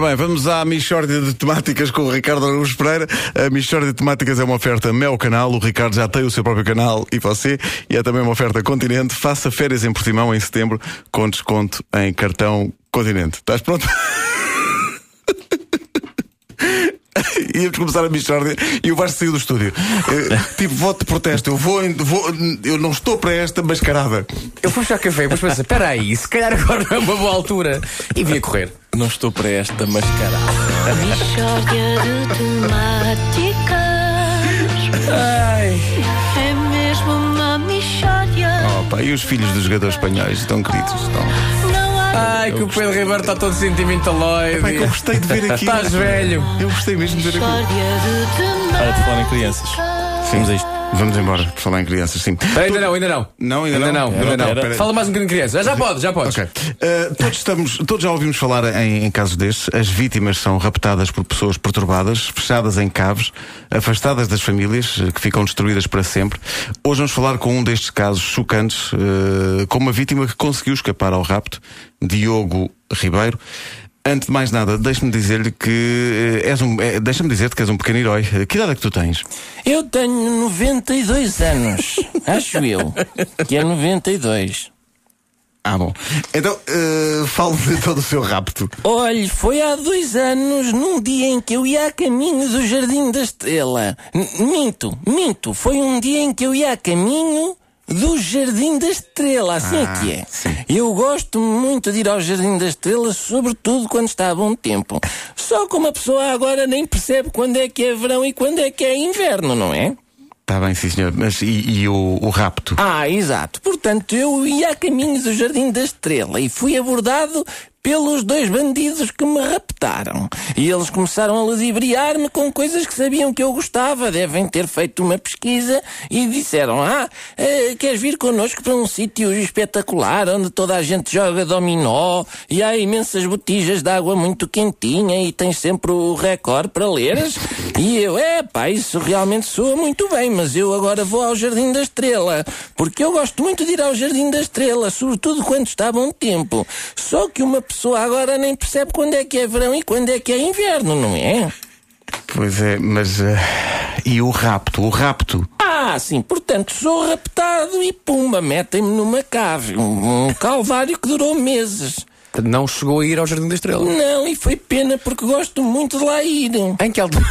Bem, vamos à Michórdia de Temáticas com o Ricardo Araújo Pereira. A Michórdia de Temáticas é uma oferta Mel Canal. O Ricardo já tem o seu próprio canal e você. E é também uma oferta Continente. Faça férias em Portimão em setembro com desconto em cartão Continente. Estás pronto? Íamos começar a Michórdia e o Vasco saiu do estúdio. Eh, tipo, voto de protesto. Eu vou, vou. Eu não estou para esta mascarada. Eu fui buscar café, mas pensei, espera aí, se calhar agora não é uma boa altura. E vim a correr. Não estou para esta mascarada. Mixórdia de temáticas. Ai. É mesmo uma mixórdia. Opa, e os filhos dos jogadores espanhóis tão queridos? Estão. Ai, que o Pedro Ribeiro está todo sentimentaloide. Pai, que eu gostei de ver aqui. Estás velho. Eu gostei mesmo de ver aqui. Para de falar em crianças. Vamos a isto. Vamos embora, por falar em crianças, sim. Ainda não, ainda não. Não, ainda Ainda não? não, ainda não. Fala mais um bocadinho de criança. Já pode, já podes. Ok. Uh, todos, estamos, todos já ouvimos falar em, em casos destes. As vítimas são raptadas por pessoas perturbadas, fechadas em caves, afastadas das famílias, eh, que ficam destruídas para sempre. Hoje vamos falar com um destes casos chocantes, uh, com uma vítima que conseguiu escapar ao rapto, Diogo Ribeiro. Antes de mais nada, deixe-me dizer-lhe que eh, és um. eh, deixa-me dizer-te que és um pequeno herói. Eh, Que idade é que tu tens? Eu tenho 92 anos. Acho eu. Que é 92. Ah, bom. Então, uh, fale-me todo o seu rapto. Olhe, foi há dois anos, num dia em que eu ia a caminho do Jardim da Estrela. N- minto, minto. Foi um dia em que eu ia a caminho do Jardim da Estrela, assim é que é. Eu gosto muito de ir ao Jardim da Estrela, sobretudo quando está a bom tempo. Só que uma pessoa agora nem percebe quando é que é verão e quando é que é inverno, não é? Está bem, sim, senhor. Mas e, e o, o rapto? Ah, exato. Portanto, eu ia a caminho do Jardim da Estrela e fui abordado pelos dois bandidos que me raptaram. E eles começaram a ludibriar-me com coisas que sabiam que eu gostava. Devem ter feito uma pesquisa e disseram: Ah, eh, queres vir connosco para um sítio espetacular onde toda a gente joga dominó e há imensas botijas de água muito quentinha e tens sempre o recorde para leres? E eu, é pá, isso realmente soa muito bem, mas eu agora vou ao Jardim da Estrela, porque eu gosto muito de ir ao Jardim da Estrela, sobretudo quando está bom tempo. Só que uma pessoa agora nem percebe quando é que é verão e quando é que é inverno, não é? Pois é, mas. eh, e o rapto? O rapto? Ah, sim, portanto sou raptado e pumba, metem-me numa cave. Um, um calvário que durou meses. Não chegou a ir ao Jardim da Estrela. Não, e foi pena porque gosto muito de lá ir. Em que altura?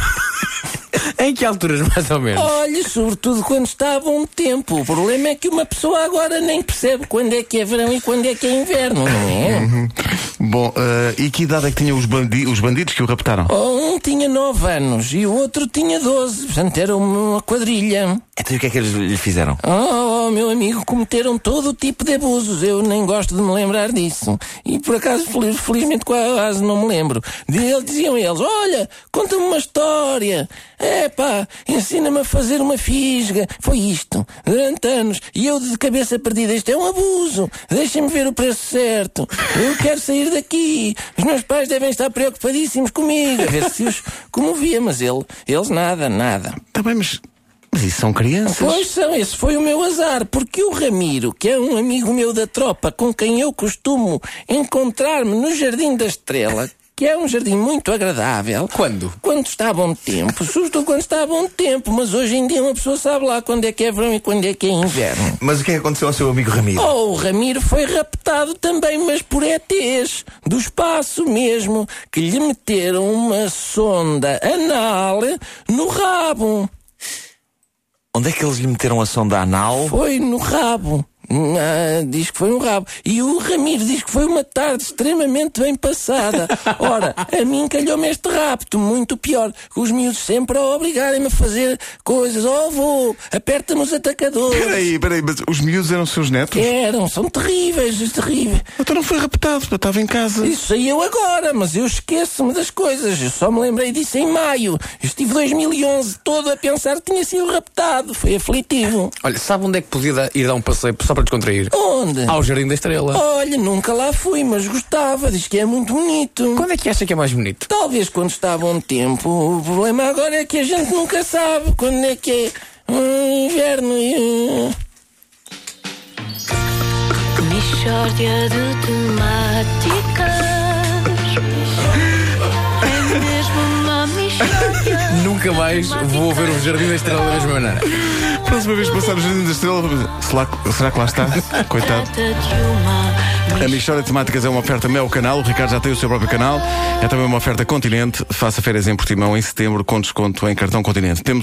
em que alturas, mais ou menos? Olha, sobretudo quando está a bom tempo. O problema é que uma pessoa agora nem percebe quando é que é verão e quando é que é inverno, não é? Bom, eh, e que idade é que tinham os, bandi os bandidos que o raptaram? Um tinha nove anos e o outro tinha doze. Portanto, era uma quadrilha. Então e o que é que eles lhe fizeram? Oh, meu amigo, cometeram todo o tipo de abusos. Eu nem gosto de me lembrar disso. E por acaso, fel- felizmente, quase não me lembro. De ele diziam eles: Olha, conta-me uma história. É pá, ensina-me a fazer uma fisga. Foi isto, durante anos. E eu de cabeça perdida: Isto é um abuso. Deixem-me ver o preço certo. Eu quero sair daqui. Os meus pais devem estar preocupadíssimos comigo. A ver se os comovia. Mas ele, eles nada, nada. Bem, mas. Mas isso são crianças. Pois são, esse foi o meu azar, porque o Ramiro, que é um amigo meu da tropa com quem eu costumo encontrar-me no Jardim da Estrela, que é um jardim muito agradável. Quando? Quando está a bom tempo, sobretudo quando está a bom tempo, mas hoje em dia uma pessoa sabe lá quando é que é verão e quando é que é inverno. Mas o que é que aconteceu ao seu amigo Ramiro? Oh, o Ramiro foi raptado também, mas por ETs, do espaço mesmo, que lhe meteram uma sonda anal no rabo. Onde é que eles lhe meteram a sonda anal? Foi no rabo. Ah, diz que foi no rabo. E o Ramiro diz que foi uma tarde extremamente bem passada. Ora, a mim calhou-me este rapto, muito pior. Os miúdos sempre a obrigarem-me a fazer coisas. Oh, vou, aperta-me os atacadores. Peraí, peraí, mas os miúdos eram seus netos? Eram, são terríveis, terríveis. Então não foi raptado, eu estava em casa. Isso saiu agora, mas eu esqueço-me das coisas. Eu só me lembrei disso em maio. Eu estive 2011 todo a pensar que tinha sido raptado. Foi aflitivo. Olha, sabe onde é que podia ir dar um passeio só para descontrair? Onde? Ao Jardim da Estrela. Olha, nunca lá fui, mas gostava. Diz que é muito bonito. Quando é que acha que é mais bonito? Talvez quando está a bom tempo. O problema agora é que a gente nunca sabe quando é que é hum, inverno. e, hum. Mixórdia de temáticas. Nunca mais vou ver o Jardim da Estrela da mesma maneira. Próxima vez que passar no Jardim da Estrela, será, será que lá está? Coitado. Uma A Michória de Temáticas é uma oferta Mel Canal. O Ricardo já tem o seu próprio canal. É também uma oferta Continente. Faça férias em Portimão em setembro com desconto em cartão Continente. Temos